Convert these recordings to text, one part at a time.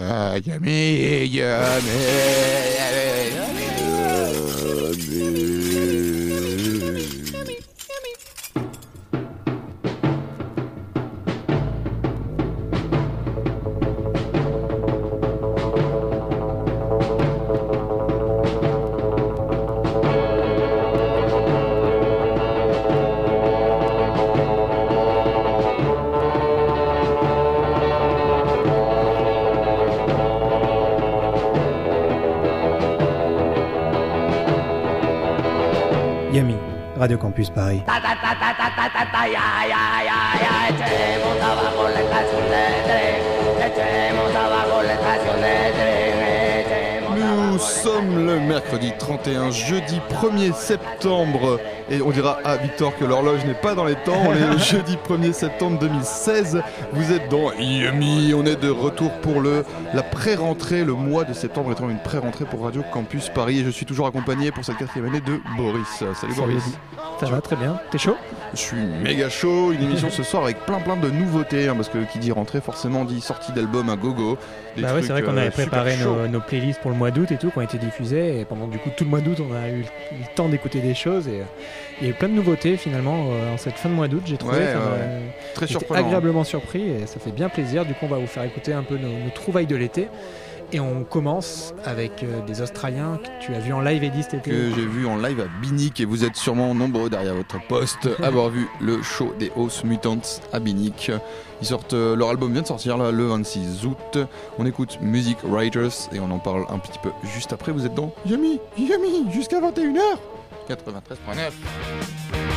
Ah, Yami, Radio Campus Paris. Sommes le mercredi 31, jeudi 1er septembre. Et on dira à Victor que l'horloge n'est pas dans les temps. On est le jeudi 1er septembre 2016. Vous êtes dans Yumi. On est de retour pour le, la pré-rentrée. Le mois de septembre étant une pré-rentrée pour Radio Campus Paris. Et je suis toujours accompagné pour cette quatrième année de Boris. Salut Boris. Ça va très bien. T'es chaud? Je suis méga chaud. Une émission ce soir avec plein plein de nouveautés. hein, parce que qui dit rentrée forcément dit sortie d'album à gogo. Des Bah ouais, c'est vrai qu'on euh, avait super préparé nos, nos playlists pour le mois d'août et tout, qui ont été diffusées. Et pendant du coup tout le mois d'août, on a eu le temps d'écouter des choses. Et euh, il y a eu plein de nouveautés finalement euh, en cette fin de mois d'août, j'ai trouvé. Ouais, Ça m'a- ouais. Très surprenant. agréablement surpris et ça fait bien plaisir. Du coup, on va vous faire écouter un peu nos, nos trouvailles de l'été. Et on commence avec euh, des Australiens que tu as vu en live Eddie cet été. que j'ai vu en live à Binic et vous êtes sûrement nombreux derrière votre poste à avoir vu le show des House Mutants à Binic. Ils sortent, euh, leur album vient de sortir là, le 26 août. On écoute Music Writers et on en parle un petit peu juste après. Vous êtes dans Yummy, Yummy, jusqu'à 21h 93.9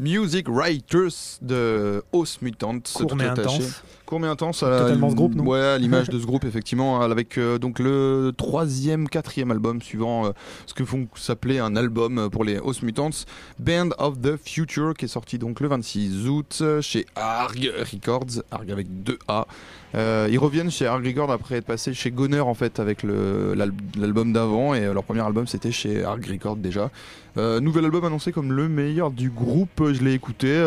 Music Writers de House Mutants. Court mais intense. Court mais intense. Totalement ce groupe, non Ouais, l'image de ce groupe, effectivement, avec euh, donc le troisième, quatrième album suivant euh, ce que font s'appeler un album euh, pour les House Mutants, Band of the Future, qui est sorti donc le 26 août euh, chez Arg Records, Arg avec deux A. Euh, ils reviennent chez Arg Records après être passés chez Goner en fait avec l'album d'avant et euh, leur premier album c'était chez Arg Records déjà. Euh, nouvel album annoncé comme le meilleur du groupe, je l'ai écouté.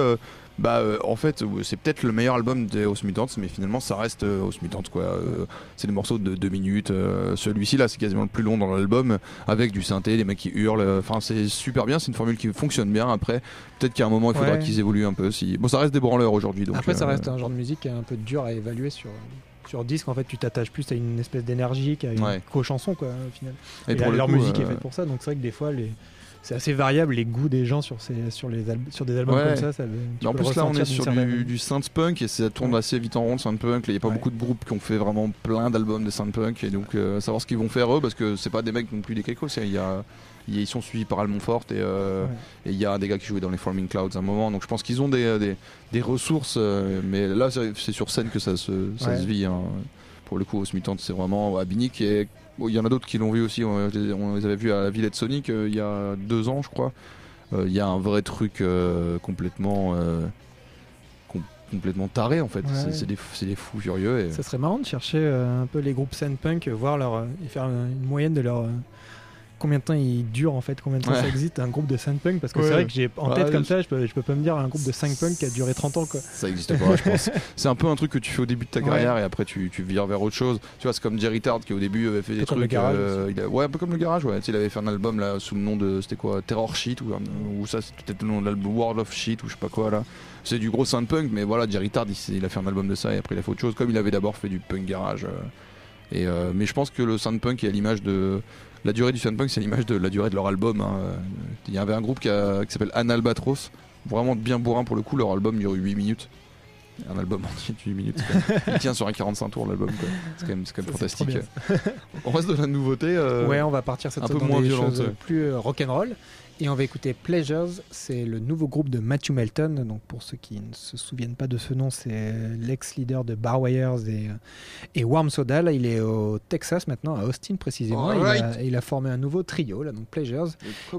Bah euh, en fait c'est peut-être le meilleur album des House Mutants mais finalement ça reste euh, House Mutants quoi. Euh, c'est des morceaux de 2 minutes. euh, Celui-ci là c'est quasiment le plus long dans l'album avec du synthé, des mecs qui hurlent. Enfin c'est super bien, c'est une formule qui fonctionne bien. Après peut-être qu'à un moment il faudra Ouais. qu'ils évoluent un peu. Si... Bon ça reste des branleurs aujourd'hui donc. Après, ça reste un genre de musique qui est un peu dur à évaluer sur, sur disque. En fait, tu t'attaches plus à une espèce d'énergie qu'à une Ouais. qu'aux chansons, quoi, au final. Et Et pour la- le leur coup, musique est faite pour ça, donc c'est vrai que des fois, les, c'est assez variable les goûts des gens sur, ces, sur, les al- sur des albums Ouais. comme ça. ça tu Mais en plus là on est sur du, du synth punk et ça tourne Ouais. assez vite en rond le synth punk. Il n'y a pas Ouais. beaucoup de groupes qui ont fait vraiment plein d'albums de synth punk et donc euh, savoir ce qu'ils vont faire eux parce que c'est pas des mecs non plus des Il y a, a- ils sont suivis par Almontfort et euh, Ouais. et il y a des gars qui jouaient dans les Forming Clouds à un moment. Donc je pense qu'ils ont des, des, des ressources. euh, mais là c'est sur scène que ça se, ça Ouais. se vit. hein. Pour le coup, Os Mutant c'est vraiment à Binic et bon, il y en a d'autres qui l'ont vu aussi. On, les- on les avait vus à la Villette Sonic euh, il y a deux ans je crois. Euh, Il y a un vrai truc euh, complètement com- complètement taré en fait. Ouais. C'est- des, des fous furieux. Et... Ça serait marrant de chercher un peu les groupes scène punk, voir leur, et faire une moyenne de leur. Combien de temps ils durent en fait, combien de temps Ouais. ça existe un groupe de scène punk parce que Ouais. c'est vrai que j'ai en Ouais, tête comme ça, je peux, je peux pas me dire un groupe de 5 punk qui a duré 30 ans quoi. Ça existe pas, je pense. C'est un peu un truc que tu fais au début de ta Ouais. carrière et après tu, tu vires vers autre chose. Tu vois, c'est comme Jerry Tard qui au début avait fait des peu comme le trucs. Garage euh, il a- ouais, un peu comme le garage, ouais. Tu sais, Il avait fait un album là sous le nom de. C'était quoi Terror Sheet ou, ou ça, c'était peut-être le nom de l'album World of Shit ou je sais pas quoi là. C'est du gros synth punk, mais voilà, Jerry Tard il, il a fait un album de ça et après il a fait autre chose. Comme il avait d'abord fait du punk garage. euh, et, euh, mais je pense que le synth punk est à l'image de. La durée du synth punk, c'est l'image de la durée de leur album. hein. Il y avait un groupe qui, s'appelle Analbatros, vraiment bien bourrin pour le coup. Leur album dure 8 minutes. Un album entier de 8 minutes. c'est quand même- Il tient sur un 45 tours l'album. quoi. C'est quand même, c'est quand même Ça, c'est trop fantastique. On reste de la nouveauté. euh, Ouais, on va partir cette un peu dans moins violente, plus euh, rock'n'roll. Et on va écouter Pleasures, c'est le nouveau groupe de Matthew Melton. Donc pour ceux qui ne se souviennent pas de ce nom, c'est l'ex-leader de Barwires et, et Warm Soda. Là, il est au Texas maintenant, à Austin précisément. Il a, il a formé un nouveau trio, là, donc Pleasures.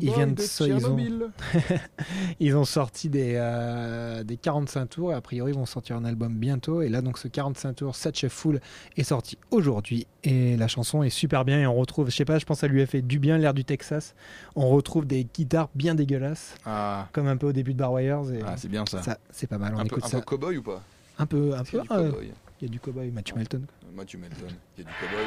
Ils viennent de ils ont-. Ils ont sorti des, euh, des 45 tours et a priori ils vont sortir un album bientôt. Et là donc ce 45 tours Such a Fool est sorti aujourd'hui et la chanson est super bien et on retrouve, je sais pas, je pense que ça lui a fait du bien l'air du Texas. On retrouve des guitares bien dégueulasses Ah, comme un peu au début de Bar Wires et ah, c'est bien ça. ça c'est pas mal. On un peu, écoute un ça peu cow-boy ou pas? Un peu, un Il y peu. a du ah, cow-boy. Il y a du cowboy Matthew Melton. Matthew Melton, il y a du cow-boy.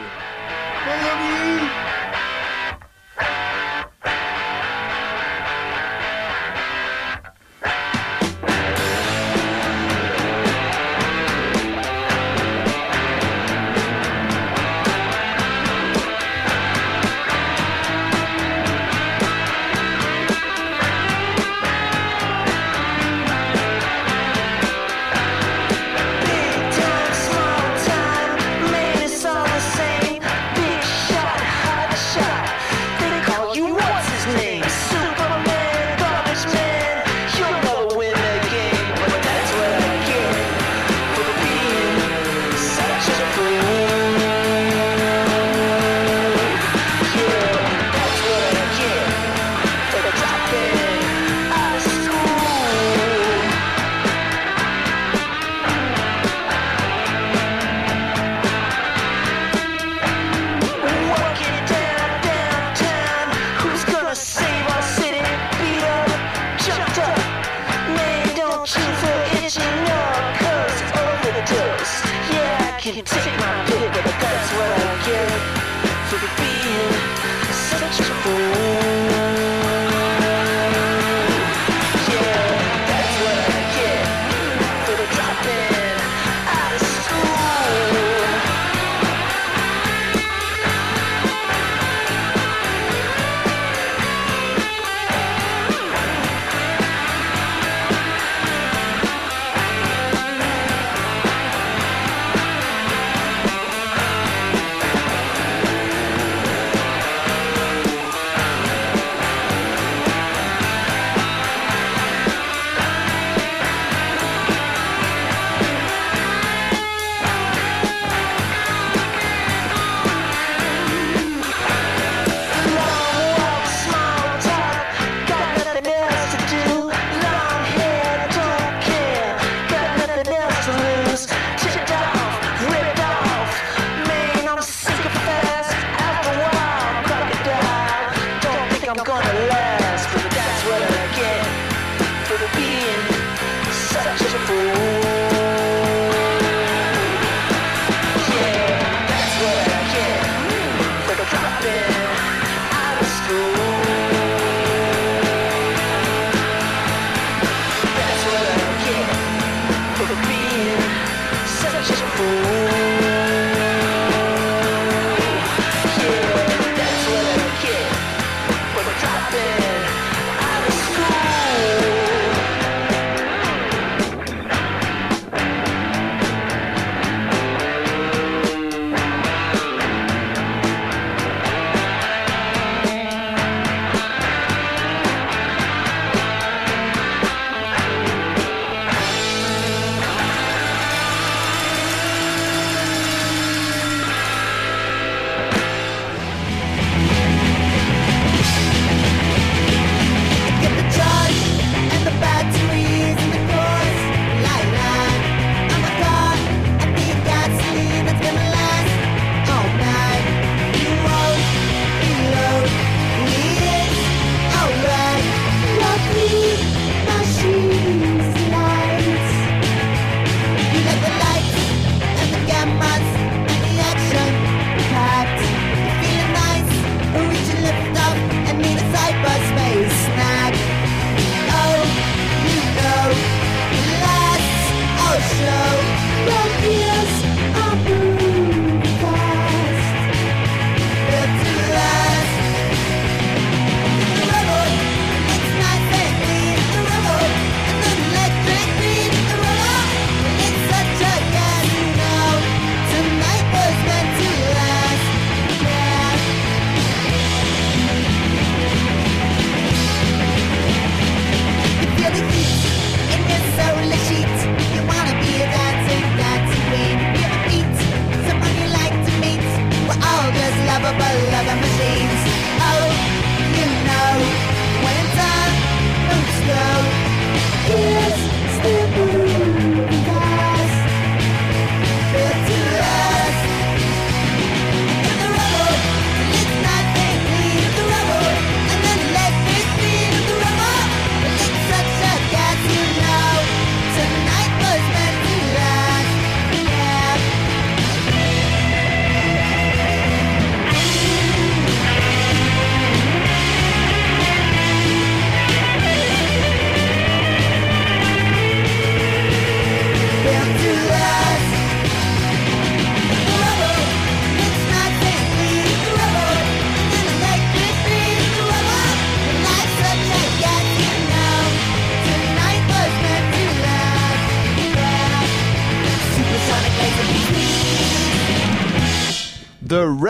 just fool.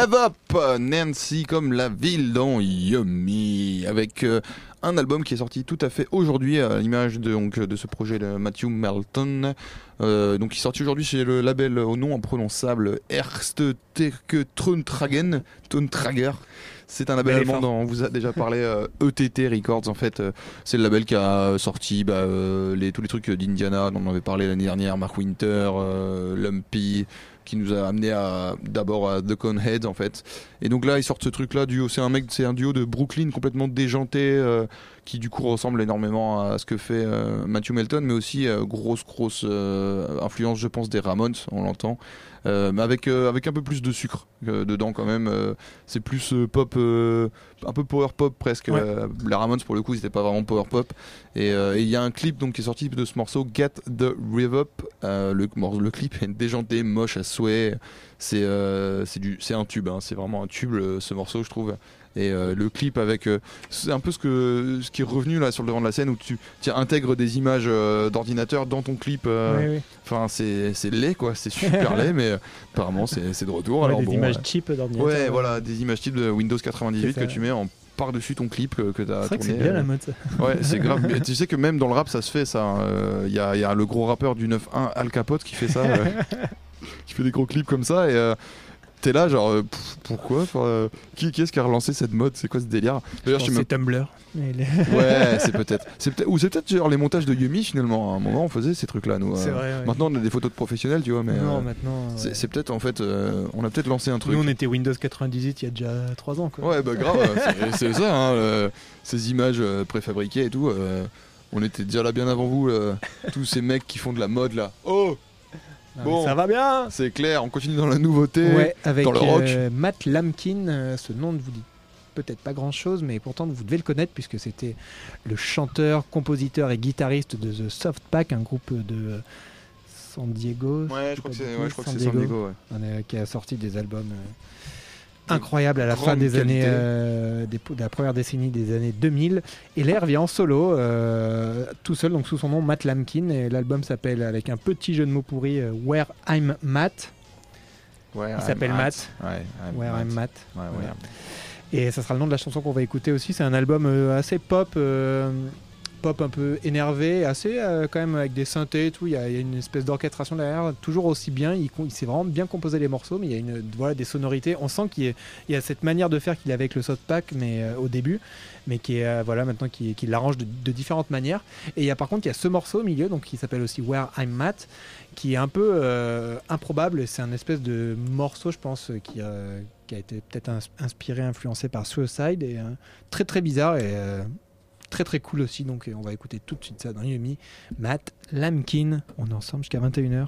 Rev Up, Nancy comme la ville dans Yummy, avec euh, un album qui est sorti tout à fait aujourd'hui à l'image de, donc, de ce projet de Matthew Melton. Euh, donc, il est sorti aujourd'hui chez le label au nom imprononçable Erste Trontragen, Tontrager. C'est un label Bel allemand dont on vous a déjà parlé, euh, ETT Records en fait. euh, c'est le label qui a sorti bah, euh, les, tous les trucs d'Indiana dont on avait parlé l'année dernière, Mark Winter, Lumpy, qui nous a amené à d'abord à The Coneheads en fait. Et donc là ils sortent ce truc là duo. C'est un mec, c'est un duo de Brooklyn complètement déjanté euh, qui du coup ressemble énormément à ce que fait euh, Matthew Melton, mais aussi euh, grosse grosse influence je pense des Ramones, on l'entend. Euh, mais avec euh, avec un peu plus de sucre euh, dedans quand même. c'est plus pop, un peu power pop presque. Ouais. Les Ramones pour le coup c'était pas vraiment power pop. Et il y a un clip donc qui est sorti de ce morceau Get the Rev Up. Le, le clip est déjanté, moche à souhait. C'est c'est du c'est un tube. hein. C'est vraiment un tube ce morceau je trouve. Et euh, le clip avec euh, c'est un peu ce que ce qui est revenu là sur le devant de la scène où tu, tu intègres des images euh, d'ordinateur dans ton clip. Oui. Enfin c'est c'est laid quoi, c'est super laid mais apparemment c'est c'est de retour. Ouais, Alors des bon, images cheap d'ordinateur. Ouais, voilà, des images types de Windows 98 C'est que tu mets en par-dessus ton clip que, que tu as C'est vrai que c'est bien la mode. ça. Ouais, c'est grave. Tu sais que même dans le rap, ça se fait ça. hein. Euh, Il y, a, il y a le gros rappeur du 9-1, Al Capote, qui fait ça. euh, qui fait des gros clips comme ça. Et euh, t'es là, genre, euh, pff, pourquoi Enfin, euh, qui, qui est-ce qui a relancé cette mode C'est quoi ce délire D'ailleurs, je sais Je pense même C'est Tumblr. Ouais, c'est peut-être. C'est peut-être ou c'est peut-être genre les montages de Yumi finalement. À un moment, on faisait ces trucs-là, nous. C'est euh. vrai. ouais. Maintenant, on a des photos de professionnels, tu vois, mais non, euh, maintenant. c'est ouais. c'est peut-être en fait, euh, on a peut-être lancé un truc. Nous, on était Windows 98 il y a déjà 3 ans. Quoi. Ouais, bah grave, c'est- c'est ça, hein, le- ces images euh, préfabriquées et tout. euh, on était déjà là bien avant vous, euh, tous ces mecs qui font de la mode là. Oh, bon. mais Ça va bien c'est clair, on continue dans la nouveauté. Ouais, avec dans le rock. euh, Matt Lamkin, euh, ce nom ne vous dit peut-être pas grand-chose, mais pourtant vous devez le connaître puisque c'était le chanteur, compositeur et guitariste de The Soft Pack, un groupe de San Diego, Ouais, je crois que c'est ouais, San Diego. ouais. Est- qui a sorti des albums euh, incroyables à la fin des qualité. années euh, des- de la première décennie des années 2000 et l'air vient en solo euh, tout seul donc sous son nom Matt Lamkin et l'album s'appelle avec un petit jeu de mots pourri euh, Where I'm Matt Ouais, il s'appelle Matt Ouais, I'm Where I'm Matt Ouais, ouais. Voilà. et ça sera le nom de la chanson qu'on va écouter aussi c'est un album assez pop pop un peu énervé assez euh, quand même avec des synthés tout. Il y, a une espèce d'orchestration derrière toujours aussi bien. Il, sait vraiment bien composer les morceaux mais il y a une voilà des sonorités. On sent qu'il y a, cette manière de faire qu'il avait avec le South Pack mais euh, au début mais qui est euh, voilà maintenant qui, l'arrange de, différentes manières. Et il y a par contre il y a ce morceau au milieu donc qui s'appelle aussi Where I'm Matt qui est un peu improbable. C'est un espèce de morceau je pense qui, a- été peut-être ins- inspiré influencé par Suicide et très très bizarre très très cool aussi. Donc euh, on va écouter tout de suite ça dans Yumi. Matt Lamkin, on est ensemble jusqu'à 21h.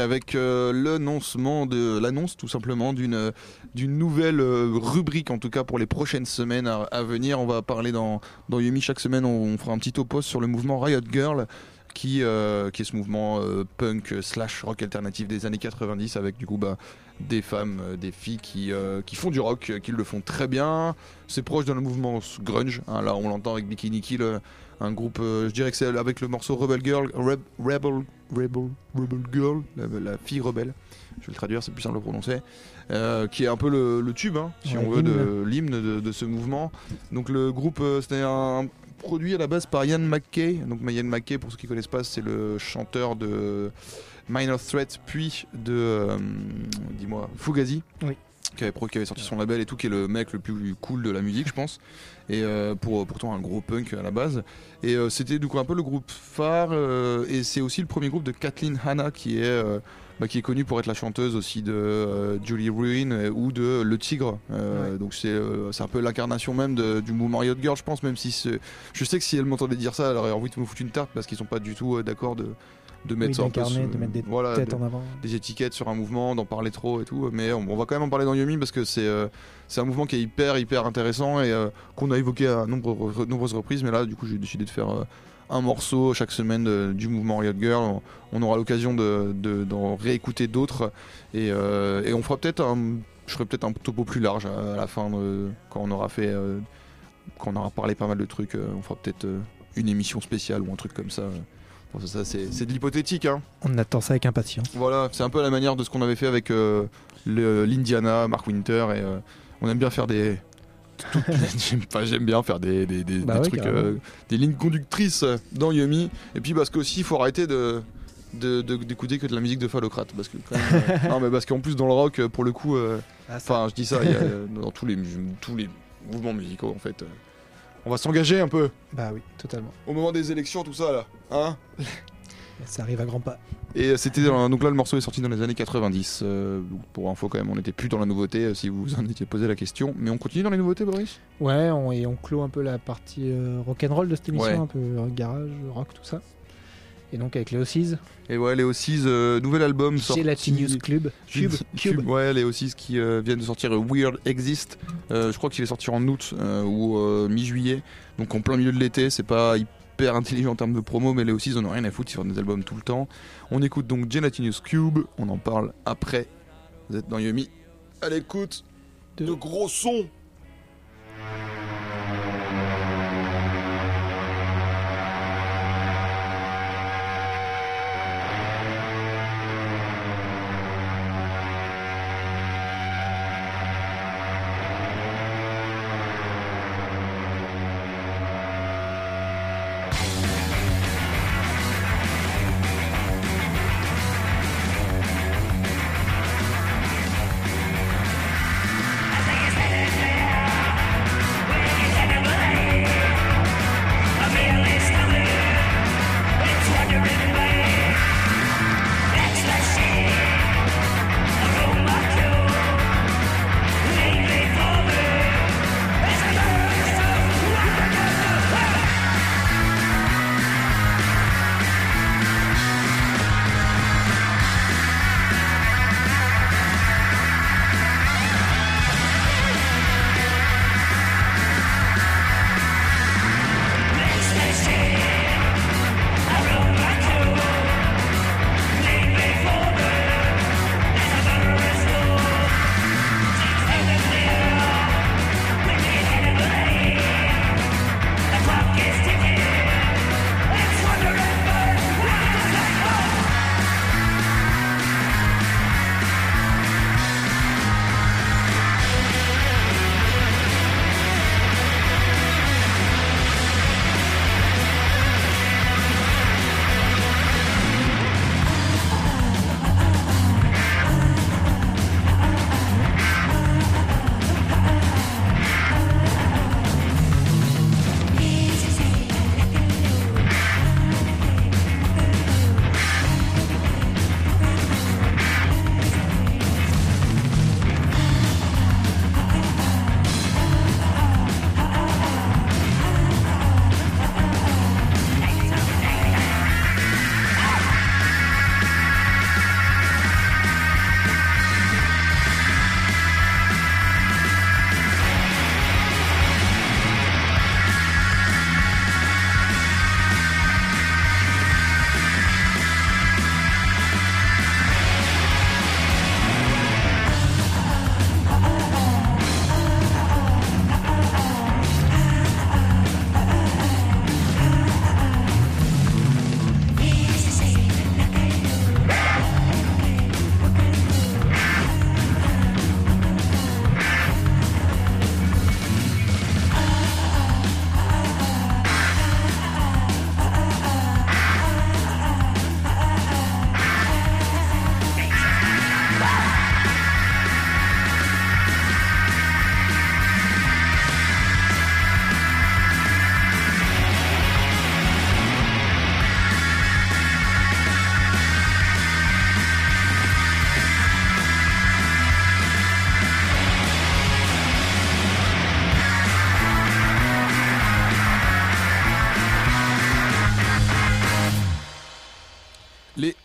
Avec euh, l'annonce tout simplement d'une nouvelle euh, rubrique en tout cas pour les prochaines semaines à, venir. On va parler dans dans Yumi chaque semaine. On, fera un petit topo sur le mouvement Riot Girl. Qui, euh, qui est ce mouvement punk slash rock alternatif des années 90 avec du coup bah, des femmes, des filles qui, qui font du rock, qui le font très bien. C'est proche d'un mouvement grunge. hein. là, on l'entend avec Bikini Kill, un groupe. euh, je dirais que c'est avec le morceau Rebel Girl, Reb- Rebel, Rebel, Rebel Girl, la, la fille rebelle. Je vais le traduire, c'est plus simple à prononcer. euh, qui est un peu le, le tube, hein, si Ouais, on veut, de l'hymne. de, de ce mouvement. Donc le groupe, euh, c'était un produit à la base par Ian McKay. Donc Ian McKay, pour ceux qui connaissent pas, c'est le chanteur de Minor Threat, puis de, euh, dis-moi, Fugazi. Oui. Qui avait, pro- qui avait sorti son label et tout, qui est le mec le plus cool de la musique, je pense. Et euh, pour, pourtant un gros punk à la base. Et euh, c'était du coup un peu le groupe phare. euh, et c'est aussi le premier groupe de Kathleen Hanna, qui est, euh, bah, qui est connue pour être la chanteuse aussi de euh, Julie Ruin euh, ou de Le Tigre. Euh, Donc c'est euh, un peu l'incarnation même de- du mouvement Riot Girl, je pense, même si je sais que si elle m'entendait dire ça, elle aurait envie de me foutre une tarte parce qu'ils sont pas du tout euh, d'accord de, de mettre Oui, ça un peu d'incarner, sous- de mettre des voilà, tête de- en avant. des étiquettes sur un mouvement, d'en parler trop et tout. Mais on, on va quand même en parler dans Yumi parce que c'est euh, c'est un mouvement qui est hyper hyper intéressant et euh, qu'on a évoqué à nombre- nombreuses reprises. Mais là, du coup, j'ai décidé de faire euh, un morceau chaque semaine de- du mouvement Riot Girl. On, on aura l'occasion de- de- d'en réécouter d'autres et, euh, et on fera peut-être un, je ferai peut-être un topo plus large à, à la fin quand on aura fait, euh, quand on aura parlé pas mal de trucs. euh, on fera peut-être euh, une émission spéciale ou un truc comme ça. Bon, ça, ça, c'est de l'hypothétique, hein. On attend ça avec impatience. Voilà, c'est un peu à la manière de ce qu'on avait fait avec euh, le- l'Indiana, Mark Winter, et euh, on aime bien faire des. J'aime pas, j'aime bien faire des, des, des- Bah des ouais, trucs, euh, des lignes conductrices dans Yumi. Et puis parce qu'aussi, il faut arrêter de d'écouter que de la musique de phallocrate parce que quand même, non mais parce qu'en plus dans le rock pour le coup euh, enfin je dis ça il y a, dans tous les tous les mouvements musicaux en fait on va s'engager un peu Bah oui, totalement. au moment des élections tout ça là hein? Ça arrive à grands pas. Et c'était dans- donc là le morceau est sorti dans les années 90. euh, pour info quand même, on n'était plus dans la nouveauté euh, si vous vous en étiez posé la question. Mais on continue dans les nouveautés, Boris? Ouais, on, et on clôt un peu la partie euh, rock'n'roll de cette émission, Ouais. un peu euh, garage, rock, tout ça. Et donc avec les Ossies, Et ouais, les Ossies, euh, nouvel album sorti. Gelatinous Club, Cube, Cube. Ouais, les Ossies qui euh, viennent de sortir Weird Exist. Euh, je crois qu'il est sorti en août euh, ou mi-juillet. Donc en plein milieu de l'été, c'est pas hyper intelligent en termes de promo, mais les Ossies on a rien à foutre, ils font des albums tout le temps. On écoute donc Gelatinous Cube, on en parle après. Vous êtes dans Yumi. À l'écoute De- de gros sons.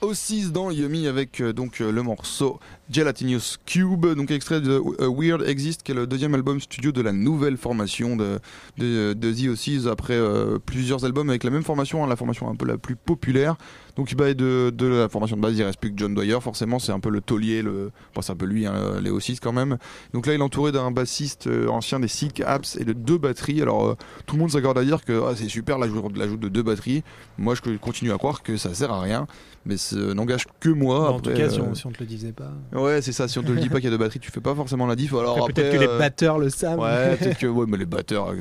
O6 dans Yummy avec euh, donc euh, le morceau Gelatinous Cube, donc extrait de euh, Weird Exist, qui est le deuxième album studio de la nouvelle formation de, The O6 après plusieurs albums avec la même formation, hein, la formation un peu la plus populaire. Donc bah, de, de la formation de base, il reste plus que John Dwyer, forcément, c'est un peu le taulier, le... Enfin, c'est un peu lui, hein, les O6 quand même. Donc là, il est entouré d'un bassiste euh, ancien des Silk Apps et de deux batteries. Alors euh, tout le monde s'accorde à dire que ah, c'est super l'ajout de deux batteries. Moi, je continue à croire que ça sert à rien, mais ça n'engage que moi. en tout cas, si euh, on, si on te le disait pas. Ouais, c'est ça. Si on te le dit pas qu'il y a deux batteries, tu fais pas forcément la diff. Alors Après, peut-être que les euh, batteurs le savent. Ouais, peut-être que ouais, mais les batteurs,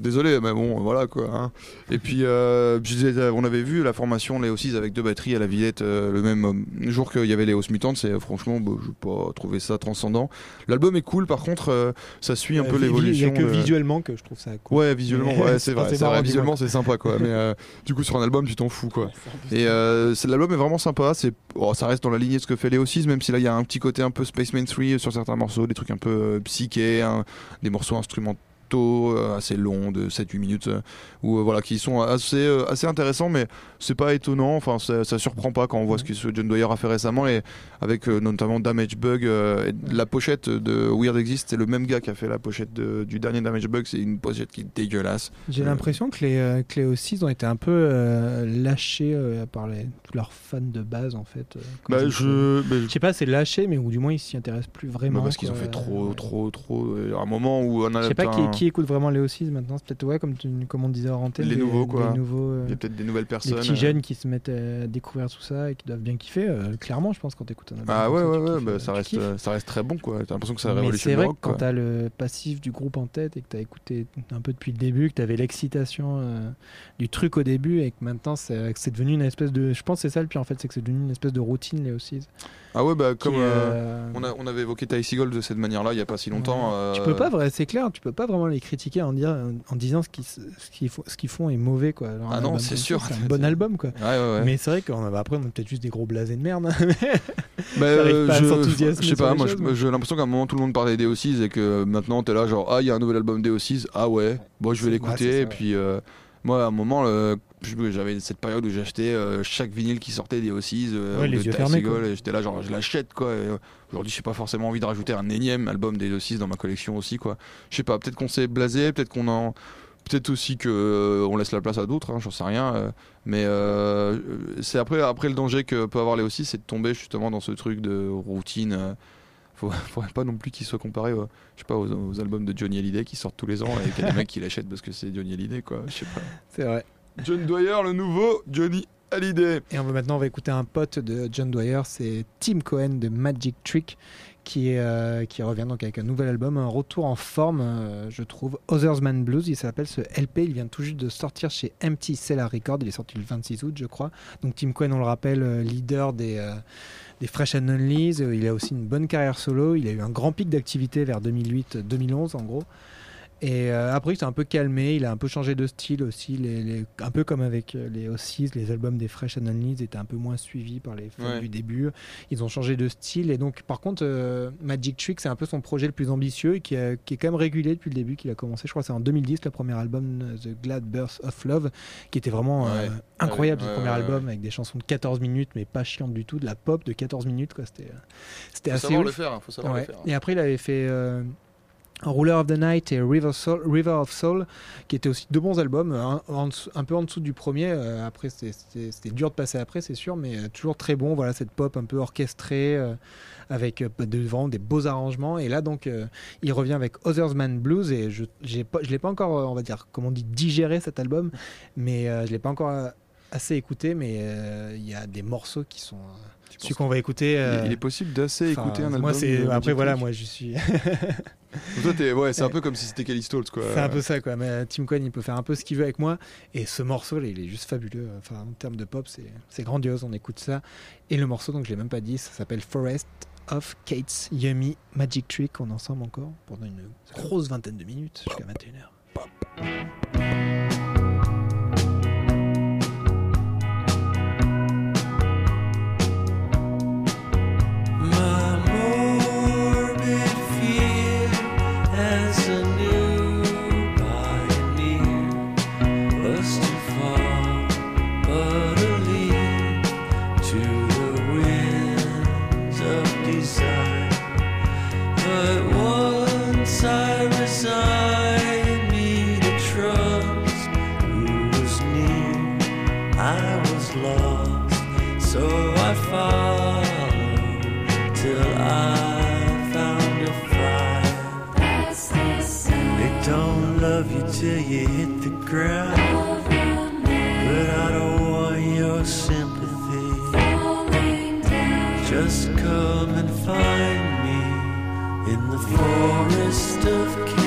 désolé, mais bon, voilà quoi. hein. Et puis, euh, on avait vu la formation les O6 avec deux batteries à la Villette euh, le même euh, jour qu'il y avait les Os Mutants. Et euh, franchement, bah, je pas trouvé ça transcendant. L'album est cool, par contre, euh, ça suit un peu vi- Il l'évolution. y a que de- visuellement que je trouve ça cool. Ouais, visuellement, ouais, c'est vrai. c'est c'est visuellement, c'est sympa quoi. mais du coup, sur un album, tu t'en fous quoi. Et c'est- l'album est vraiment sympa. C'est, oh, ça reste dans la lignée de ce que fait Léo 6, même si là il y a un petit côté un peu Spaceman 3 sur certains morceaux, des trucs un peu psychés, hein, des morceaux instrumentaux euh, assez longs de 7-8 minutes, euh, ou euh, voilà, qui sont assez, assez intéressants, mais c'est pas étonnant. Enfin, ça, ça surprend pas quand on voit ce que ce John Dwyer a fait récemment et avec notamment Damage Bug. et la pochette de Weird Exist, c'est le même gars qui a fait la pochette de- du dernier Damage Bug. C'est une pochette qui est dégueulasse. J'ai l'impression que les, que les O6 ont été un peu lâchés par les, tous leurs fans de base en fait. Bah, je, bah, Je sais pas, c'est lâché, mais ou du moins ils s'y intéressent plus vraiment. Bah, parce qu'ils ont fait trop, trop, trop. A un moment où on a. Je sais pas qui, qui écoute vraiment les O6 maintenant. C'est peut-être ouais, comme, tu- comme on disait en antenne. Les des- nouveaux, quoi. des nouveaux, euh, Il y a peut-être des nouvelles des personnes. petits euh. jeunes qui se mettent à découvrir tout ça et qui doivent bien kiffer. euh, clairement, je pense, quand t'écoutes un album. Ah ouais, ça, ouais, ouais, kiffes, bah, ça, tu reste, ça reste très bon, quoi. T'as l'impression que ça révolutionne c'est vrai que quand t'as le passif du groupe en tête et que t'as écouté un peu depuis le début, que t'avais l'excitation du truc au début et que maintenant c'est que c'est devenu une espèce de. Je pense que c'est ça le pire en fait, c'est que c'est devenu une espèce de routine les aussi. Ah ouais, bah, comme. On, a, on avait évoqué Ty Seagull de cette manière-là il y a pas si longtemps. Tu peux pas, vrai, c'est clair, tu peux pas vraiment les critiquer en, dire, en disant ce qu'ils ce qu'ils font, ce qu'ils font est mauvais quoi. Alors, Ah non, c'est sûr. C'est un bon album quoi. Ouais, ouais, ouais. Mais c'est vrai qu'on avait après on est peut-être juste des gros blasés de merde. Bah, t'arrives euh, pas je, sais pas, moi j'ai l'impression qu'à un moment tout le monde parlait des O6 et que maintenant t'es là genre ah il y a un nouvel album des O6, ah ouais, bon je vais C'est- l'écouter et puis euh, moi à un moment j'avais cette période où j'achetais euh, chaque vinyle qui sortait des O6 euh, Ouais, ou les de yeux fermés, et j'étais là genre je l'achète quoi. et, euh, Aujourd'hui j'ai pas forcément envie de rajouter un énième album des O6 dans ma collection aussi quoi. Je sais pas, peut-être qu'on s'est blasé, peut-être qu'on en Peut-être aussi que euh, on laisse la place à d'autres, hein, j'en sais rien. euh, mais euh, c'est après, après le danger que peut avoir les aussi, c'est de tomber justement dans ce truc de routine. euh, faut, faudrait pas non plus qu'il soit comparé, euh, je sais pas, aux, aux albums de Johnny Hallyday qui sortent tous les ans et qu'il y a des mecs qui l'achètent parce que c'est Johnny Hallyday, quoi. Je sais pas. c'est vrai. John Dwyer, le nouveau Johnny Hallyday. Et on va maintenant on va écouter un pote de John Dwyer, c'est Tim Cohen de Magic Trick qui, euh, revient donc avec un nouvel album, un retour en forme, euh, je trouve. Others Man Blues, il s'appelle ce LP, il vient tout juste de sortir chez Empty Cellar Record, il est sorti le 26 août je crois. Donc Tim Cohen, on le rappelle, euh, leader des, des Fresh and Euh, il a aussi une bonne carrière solo, il a eu un grand pic d'activité vers 2008-2011 en gros. Et euh, après, il s'est un peu calmé, il a un peu changé de style aussi, les, les- un peu comme avec euh, les O6, les albums des Fresh Onlys étaient un peu moins suivis par les fans Ouais. du début. Ils ont changé de style et donc, par contre, euh, Magic Trick, c'est un peu son projet le plus ambitieux et qui, a- qui est quand même régulier depuis le début, qu'il a commencé, je crois, que c'est en 2010, le premier album, The Glad Birth of Love, qui était vraiment euh, incroyable, Ouais, ce premier album avec des chansons de 14 minutes, mais pas chiantes du tout, de la pop de 14 minutes, quoi. C'était assez savoir ouf. le faire, hein, faut savoir le faire. Et après, il avait fait Ruler of the Night et River, Soul- River of Soul, qui étaient aussi deux bons albums, un, peu en dessous du premier. Euh, après, c'était- dur de passer après, c'est sûr, mais euh, toujours très bon. Voilà, cette pop un peu orchestrée, euh, avec euh, de, vraiment des beaux arrangements. Et là, donc, il revient avec Others Man Blues, et je ne l'ai pas encore, on va dire, comment on dit, digéré cet album, mais je ne l'ai pas encore assez écouté, mais il y a des morceaux qui sont. Tu celui qu'on va écouter. Il est- euh, Il est possible d'assez écouter un album. Moi, c'est après voilà, moi je suis. Toi, t'es- ouais, c'est un peu comme si c'était Kelly Stoltz, quoi. C'est un peu ça, quoi. Mais euh, Tim Cohen, il peut faire un peu ce qu'il veut avec moi. Et ce morceau, là, il est juste fabuleux. Enfin, en termes de pop, c'est c'est grandiose. On écoute ça. Et le morceau, donc je l'ai même pas dit, ça s'appelle Forest of Kate's Yummy Magic Trick. On est ensemble encore pendant une grosse vingtaine de minutes jusqu'à 21h. Just come and find me in the forest of caves.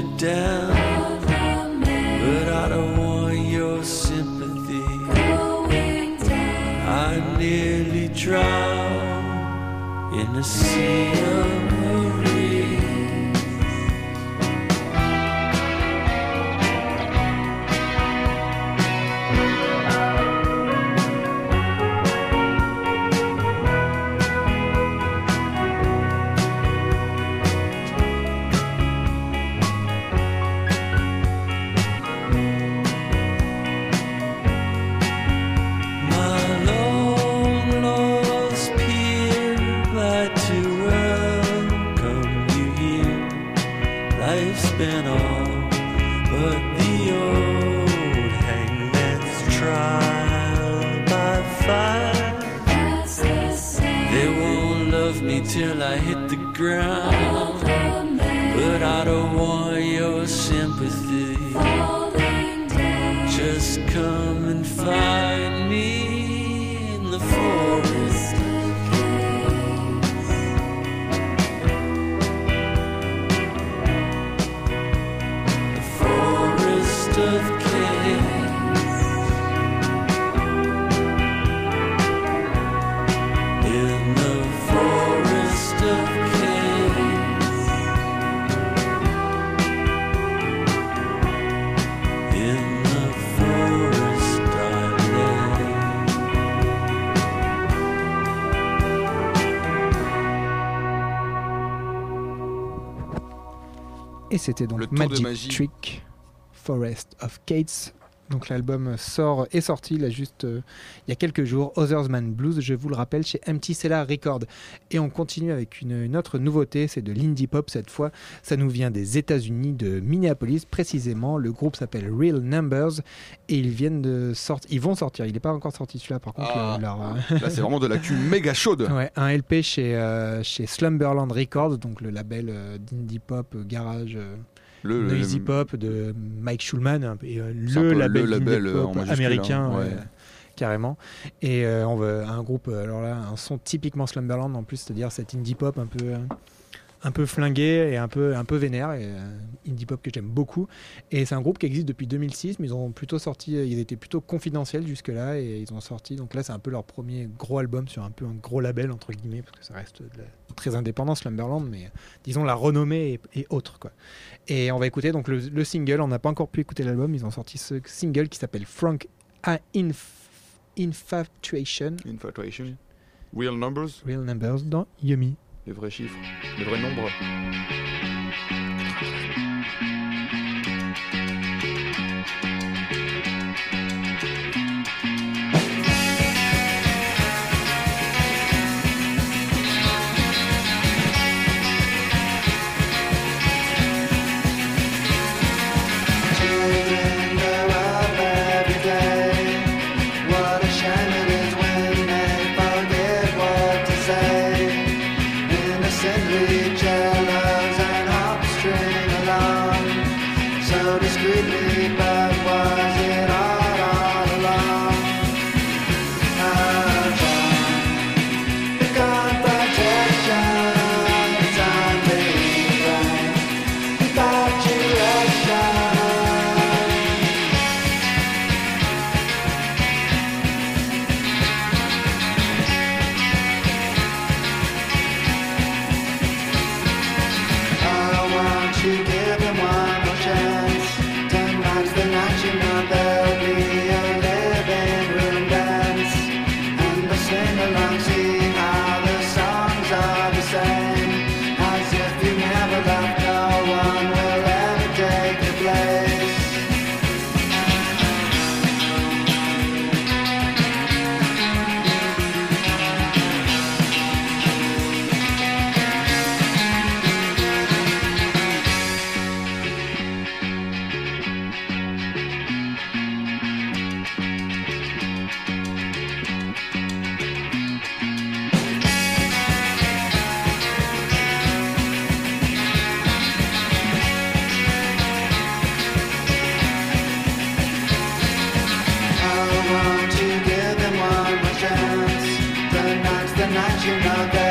The chips sympathy. Just come and find c'était Le donc Magic magie. Trick Forest of Cates. Donc l'album sort est sorti là juste euh, il y a quelques jours, Others Man Blues, je vous le rappelle, chez Empty Cellar Record. Et on continue avec une, une autre nouveauté, c'est de l'indie pop cette fois. Ça nous vient des États-Unis, de Minneapolis précisément. Le groupe s'appelle Real Numbers et ils viennent de sortir, ils vont sortir. Il n'est pas encore sorti celui-là par contre. Ah. leur, euh, Là, c'est vraiment de l'actu méga chaude. Ouais, un LP chez, euh, chez Slumberland Records, donc le label d'indie pop, garage, Le, le- noisy pop de Mike Schulman, et, euh, le label, le d'indie label, euh, pop américain, hein, ouais. carrément. Et euh, on veut un groupe, alors là, un son typiquement Slumberland en plus, c'est-à-dire cet indie pop un peu, un peu flingué et un peu, un peu vénère, et euh, indie pop que j'aime beaucoup. Et c'est un groupe qui existe depuis 2006, mais ils ont plutôt sorti, euh, ils étaient plutôt confidentiels jusque-là, et ils ont sorti, donc là c'est un peu leur premier gros album sur un peu un gros label, entre guillemets, parce que ça reste de la- très indépendant Slumberland, mais euh, disons la renommée et, et autre. Quoi. Et on va écouter donc le, le single, on n'a pas encore pu écouter l'album, ils ont sorti ce single qui s'appelle Frank A Inf- Infatuation, Infatuation. Real numbers, Real Numbers, dans Yummy. Les vrais chiffres, les vrais nombres. nacional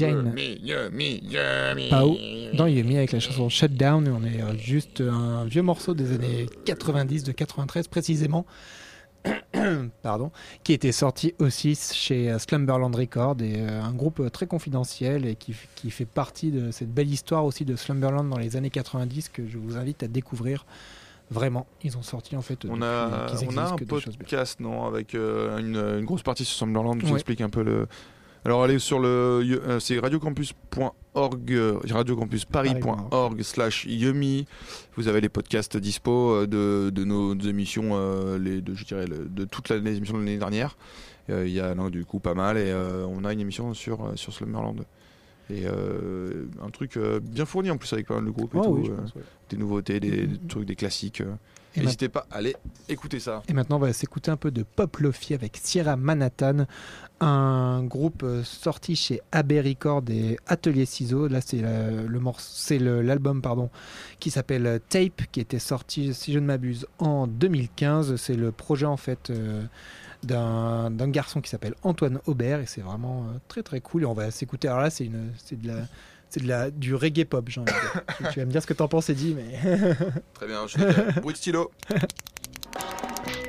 Jane Pao dans Yumi avec la chanson Shutdown. On est euh, juste un vieux morceau des années 90, de 93 précisément. Pardon, qui était sorti aussi chez euh, Slumberland Records et euh, un groupe euh, très confidentiel et qui, fait partie de cette belle histoire aussi de Slumberland dans les années 90 que je vous invite à découvrir. Vraiment, ils ont sorti en fait. On a, euh, on a un podcast, non, avec euh, une, une grosse partie sur Summerland qui Ouais. explique un peu le. Alors allez sur le, euh, c'est radiocampus.org, euh, radiocampusparis.org slash yumi. Vous avez les podcasts dispo euh, de, de nos émissions, euh, les, de, je dirais, le- de toutes les émissions de l'année dernière. Euh, Il y a du coup pas mal et euh, on a une émission sur, sur Slumberland. Et un truc bien fourni en plus avec pas mal de groupes et Oh tout, oui, je pense, ouais. des nouveautés, des, des Mhm. trucs, des classiques. Euh. N'hésitez pas à aller écouter ça. Et maintenant, on va s'écouter un peu de Pop Lofi avec Sierra Manhattan, un groupe euh, sorti chez AB Records et Atelier Ciseaux. Là, c'est la- le morceau, c'est le- l'album pardon, qui s'appelle euh, Tape, qui était sorti, si je ne m'abuse, en 2015. C'est le projet en fait euh, d'un garçon qui s'appelle Antoine Aubert et c'est vraiment euh, très très cool. Et on va s'écouter. Alors là, c'est de la c'est de la, du reggae pop, j'ai envie de dire. tu, vas me dire ce que t'en penses, Eddie, mais Très bien, je vais dire. bruit de stylo.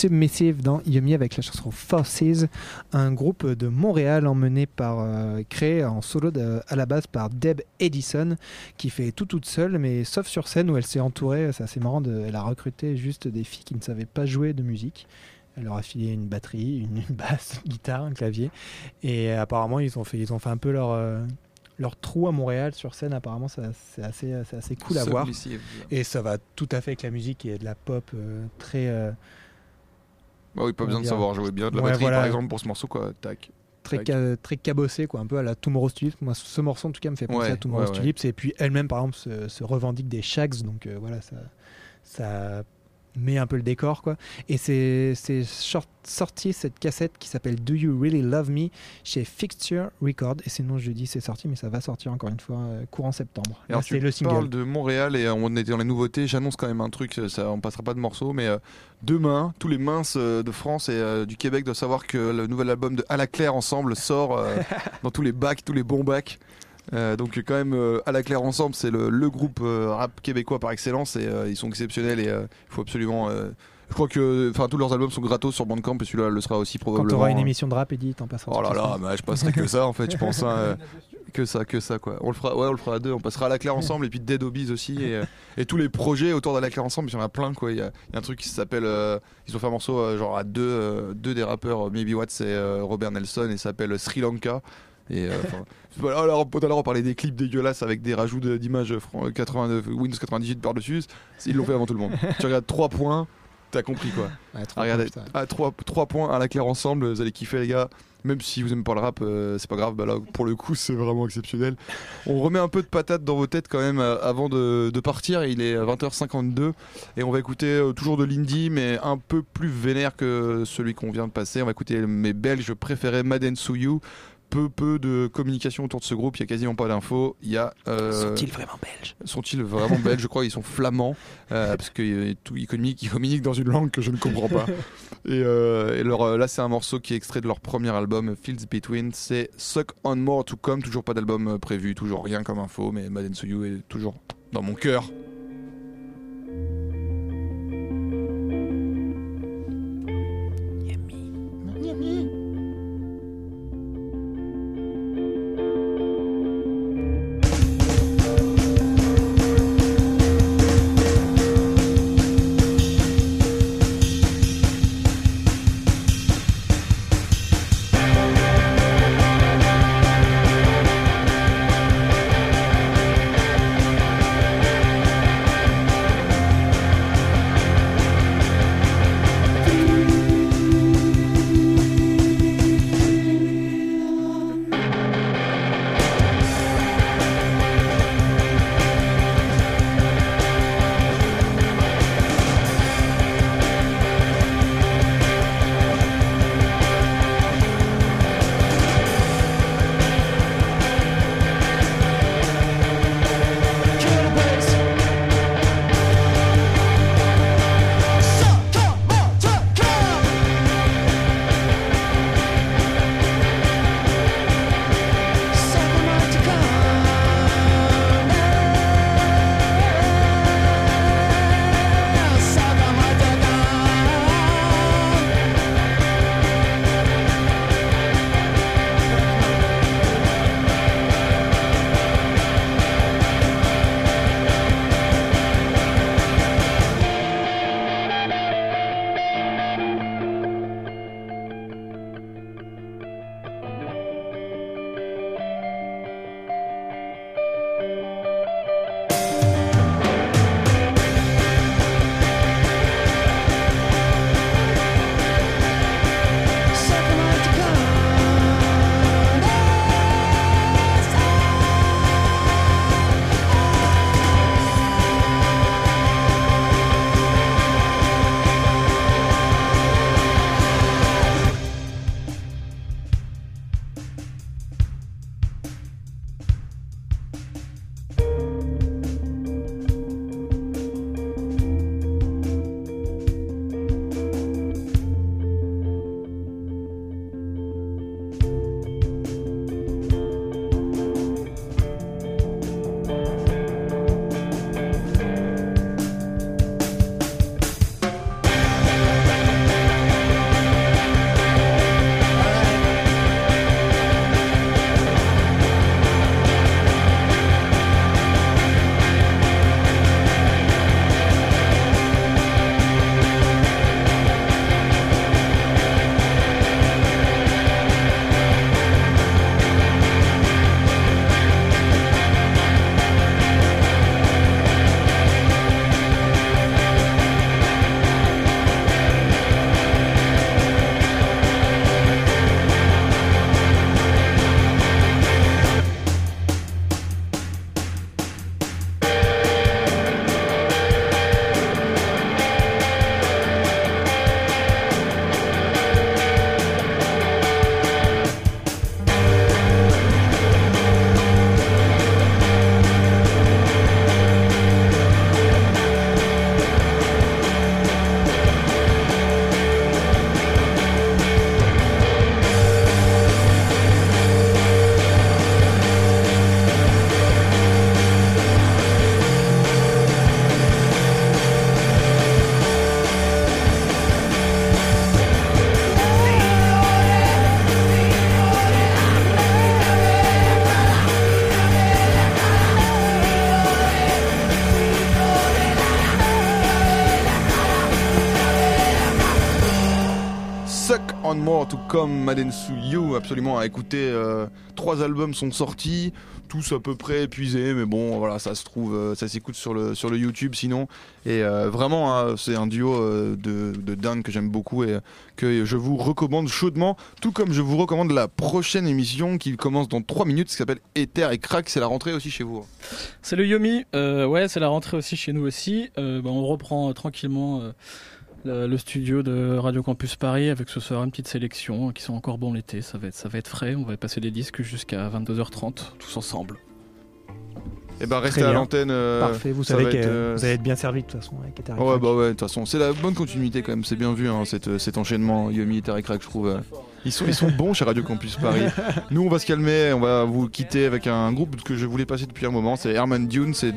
Submissive dans Yumi avec la chanson Forces, un groupe de Montréal emmené par, euh, créé en solo de- à la base par Deb Edison, qui fait tout toute seule, mais sauf sur scène où elle s'est entourée, c'est assez marrant, de- elle a recruté juste des filles qui ne savaient pas jouer de musique. Elle leur a filé une batterie, une, une basse, une guitare, un clavier, et apparemment ils ont fait, ils ont fait un peu leur, euh, leur trou à Montréal sur scène. Apparemment, c'est assez, assez cool à voir. Et ça va tout à fait avec la musique et de la pop euh, très. euh, Bah oui, pas besoin de savoir jouer bien de la Ouais, batterie voilà. par exemple pour ce morceau quoi. Tac. très, Tac. ca- très cabossé, quoi, un peu à la Tomorrow's Tulips. Moi, ce morceau, en tout cas, me fait penser Ouais, à Tomorrow's ouais, ouais. Tulips. Et puis, elle-même, par exemple, se, se revendique des Shags. Donc, euh, voilà, ça, ça met un peu le décor, quoi. Et c'est sorti cette cassette qui s'appelle Do You Really Love Me chez Fixture Record. Et sinon, je dis c'est sorti, mais ça va sortir encore une fois euh, courant septembre. Alors, c'est le single. parles de Montréal et euh, on était dans les nouveautés. J'annonce quand même un truc, euh, ça, on passera pas de morceaux, mais euh, demain, tous les minces de France et euh, du Québec doivent savoir que le nouvel album de À la Claire Ensemble sort dans tous les bacs, tous les bons bacs. Euh, donc quand même, euh, À la Claire Ensemble, c'est le, le groupe euh, rap québécois par excellence et euh, ils sont exceptionnels et il faut absolument... je crois que enfin tous leurs albums sont gratos sur Bandcamp et celui-là le sera aussi Quand probablement. tu auras une émission de rap, Edith, t'en passeras. Oh là là, bah, je passerai que ça en fait, je pense. hein, que ça, que ça quoi. On le fera, ouais, on le fera à deux. On passera à la Claire ensemble et puis Dead Obies aussi et, et tous les projets autour de la Claire ensemble. Il y en a plein quoi. Il y y a un truc qui s'appelle, ils ont fait un morceau genre à deux, deux des rappeurs, Maybe Watts et Robert Nelson et s'appelle Sri Lanka. Et euh, voilà, alors, tout à l'heure on parlait des clips dégueulasses avec des rajouts d'images 89 Windows 98 par dessus. Ils l'ont fait avant tout le monde. tu regardes trois points, t'as compris quoi. Ouais, trop Ah, regardez, cool, ça. à 3, points à la claire ensemble, vous allez kiffer les gars. Même si vous aimez pas le rap, euh, c'est pas grave. Bah là, pour le coup, c'est vraiment exceptionnel. On remet un peu de patate dans vos têtes quand même euh, avant de, de partir. Il est 20h52 et on va écouter euh, toujours de l'indie, mais un peu plus vénère que celui qu'on vient de passer. On va écouter mes belges préférés, Maden Souyou. Peu, peu de communication autour de ce groupe. Il y a quasiment pas d'infos. Il y a. euh, Sont-ils vraiment belges? sont-ils vraiment belges? Je crois qu'ils sont flamands euh, parce qu'ils ils communiquent, ils communiquent dans une langue que je ne comprends pas. Et, euh, et leur, euh, là, c'est un morceau qui est extrait de leur premier album, Fields Between. C'est Suck on More to Come. Toujours pas d'album euh, prévu, toujours rien comme info, mais Maden Souyou est toujours dans mon cœur. On More to Come, Madensu You, absolument à écouter. euh, trois albums sont sortis, tous à peu près épuisés, mais bon, voilà, ça se trouve, euh, ça s'écoute sur le, sur le YouTube sinon. Et euh, vraiment, hein, c'est un duo de, de dingue que j'aime beaucoup et que je vous recommande chaudement, tout comme je vous recommande la prochaine émission qui commence dans 3 minutes, qui s'appelle Ether et Crack, c'est la rentrée aussi chez vous. C'est le Yomi, ouais, c'est la rentrée aussi chez nous aussi. Bah, on reprend tranquillement le, studio de Radio Campus Paris avec ce soir une petite sélection euh, qui sont encore bons l'été. Ça va ça va être frais. On va passer des disques jusqu'à 22h30 tous ensemble. Et ben restez à l'antenne. euh, Parfait, vous savez que euh, vous allez être bien servi de toute façon avec Ouais, bah ouais, de toute façon, c'est la bonne continuité quand même, c'est bien vu hein, cette, cet enchaînement Yomi et Crack, je trouve. euh. Ils sont, ils sont bons chez Radio Campus Paris. Nous, on va se calmer, on va vous quitter avec un groupe que je voulais passer depuis un moment, c'est Herman Dune, c'est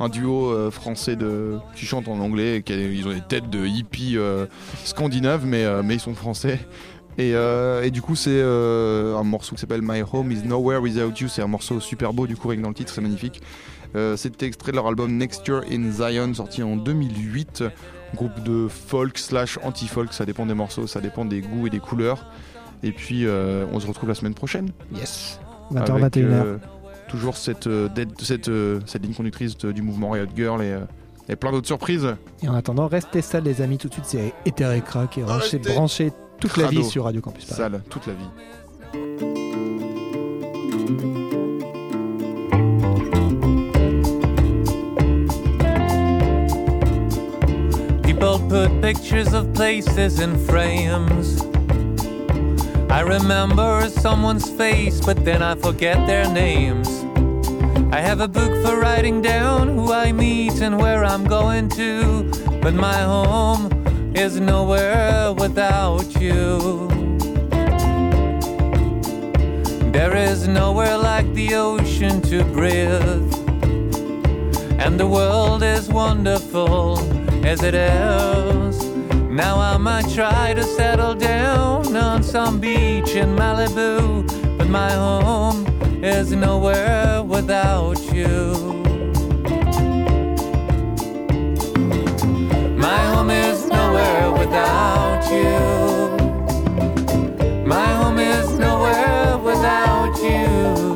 un duo euh, français de, qui chante en anglais, et qui a- ils ont des têtes de hippies euh, scandinaves, mais, euh, mais ils sont français. Et, euh, et du coup, c'est euh, un morceau qui s'appelle My Home is Nowhere Without You. C'est un morceau super beau, du coup, avec dans le titre, c'est magnifique. Euh, C'était extrait de leur album Next Year in Zion, sorti en 2008. Groupe de folk slash anti-folk, ça dépend des morceaux, ça dépend des goûts et des couleurs. Et puis, euh, on se retrouve la semaine prochaine. Yes. 20h, avec, 21h. euh, toujours cette, cette, cette ligne conductrice de- du mouvement Riot Girl et, et plein d'autres surprises. Et en attendant, restez sales les amis, tout de suite c'est Ether et Crack et Restez toute la crado. vie sur Radio Campus Paris. Sale, toute la vie. People put pictures of places in frames. I remember someone's face, but then I forget their names. I have a book for writing down who I meet and where I'm going to, but my home is nowhere without you. There is nowhere like the ocean to breathe. And the world is wonderful as it is. Now I might try to settle down on some beach in Malibu, but my home is nowhere without you. My home is without you. My home is nowhere without you.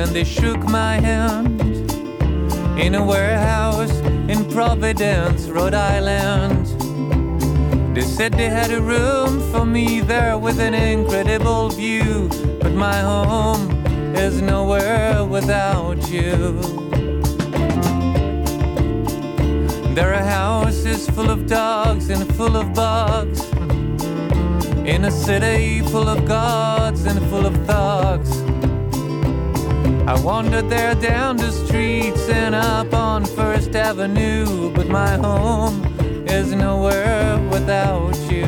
And they shook my hand in a warehouse in Providence, Rhode Island. They said they had a room for me there with an incredible view, but my home is nowhere without you. There are houses full of dogs and full of bugs. In a city full of gods and full of thugs. I wandered there down the streets and up on First Avenue, but my home is nowhere without you.